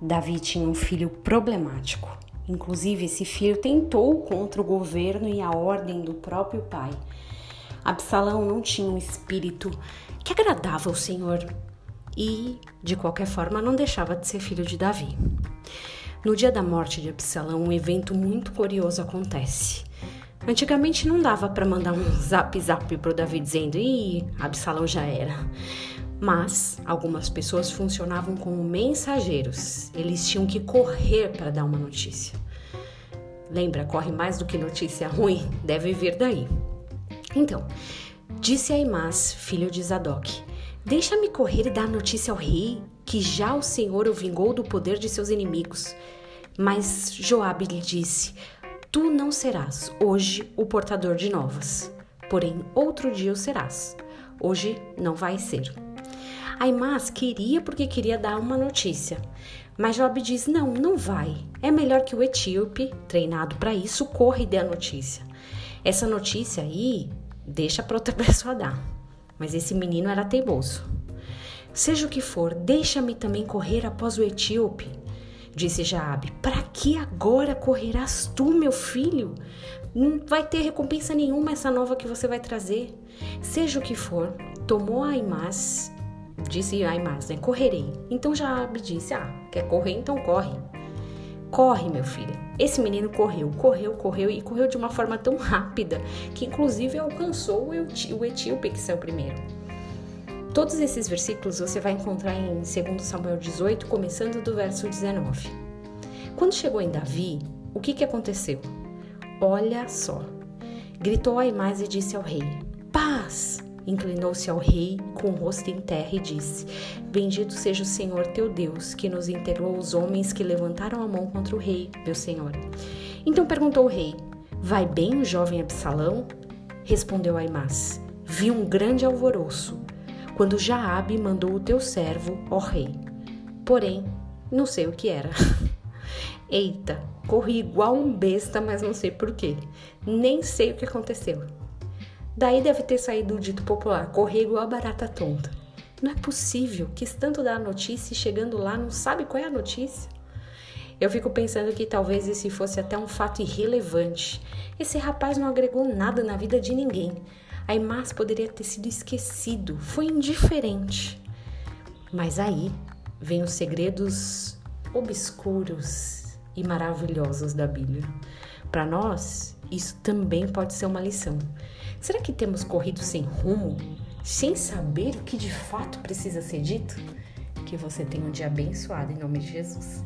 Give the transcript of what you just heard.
Davi tinha um filho problemático. Inclusive, esse filho tentou contra o governo e a ordem do próprio pai. Absalão não tinha um espírito que agradava ao Senhor e, de qualquer forma, não deixava de ser filho de Davi. No dia da morte de Absalão, um evento muito curioso acontece. Antigamente não dava para mandar um zap zap pro Davi dizendo: "Ih, Absalão já era". Mas algumas pessoas funcionavam como mensageiros. Eles tinham que correr para dar uma notícia. Lembra, corre mais do que notícia ruim, deve vir daí. Então, disse Aimás, filho de Zadok: Deixa-me correr e dar notícia ao rei, que já o Senhor o vingou do poder de seus inimigos. Mas Joabe lhe disse: Tu não serás hoje o portador de novas, porém outro dia o serás. Hoje não vai ser. Aimás queria porque queria dar uma notícia. Mas Job diz: não, não vai. É melhor que o etíope, treinado para isso, corra e dê a notícia. Essa notícia aí deixa para outra pessoa dar. Mas esse menino era teimoso. Seja o que for, deixa-me também correr após o etíope. Disse Jaabe: Para que agora correrás tu, meu filho? Não vai ter recompensa nenhuma essa nova que você vai trazer. Seja o que for, tomou Aimás Disse Aimás, né? Correrei. Então Jaabe disse: Ah, quer correr? Então corre. Corre, meu filho. Esse menino correu, correu, correu e correu de uma forma tão rápida que, inclusive, alcançou o etíope que saiu primeiro. Todos esses versículos você vai encontrar em 2 Samuel 18, começando do verso 19. Quando chegou em Davi, o que, que aconteceu? Olha só. Gritou Aimás e disse ao rei: Paz! Inclinou-se ao rei com o rosto em terra e disse: Bendito seja o Senhor teu Deus, que nos integrou os homens que levantaram a mão contra o rei, meu senhor. Então perguntou o rei: Vai bem o jovem Absalão? Respondeu Aimás: Vi um grande alvoroço, quando Jaabe mandou o teu servo, ó rei. Porém, não sei o que era. Eita, corri igual um besta, mas não sei por quê. Nem sei o que aconteceu. Daí deve ter saído o dito popular: correr igual a barata tonta. Não é possível que tanto dar a notícia e chegando lá não sabe qual é a notícia. Eu fico pensando que talvez esse fosse até um fato irrelevante. Esse rapaz não agregou nada na vida de ninguém. A Imás poderia ter sido esquecido, foi indiferente. Mas aí vem os segredos obscuros e maravilhosos da Bíblia. Para nós, isso também pode ser uma lição. Será que temos corrido sem rumo, sem saber o que de fato precisa ser dito? Que você tenha um dia abençoado em nome de Jesus.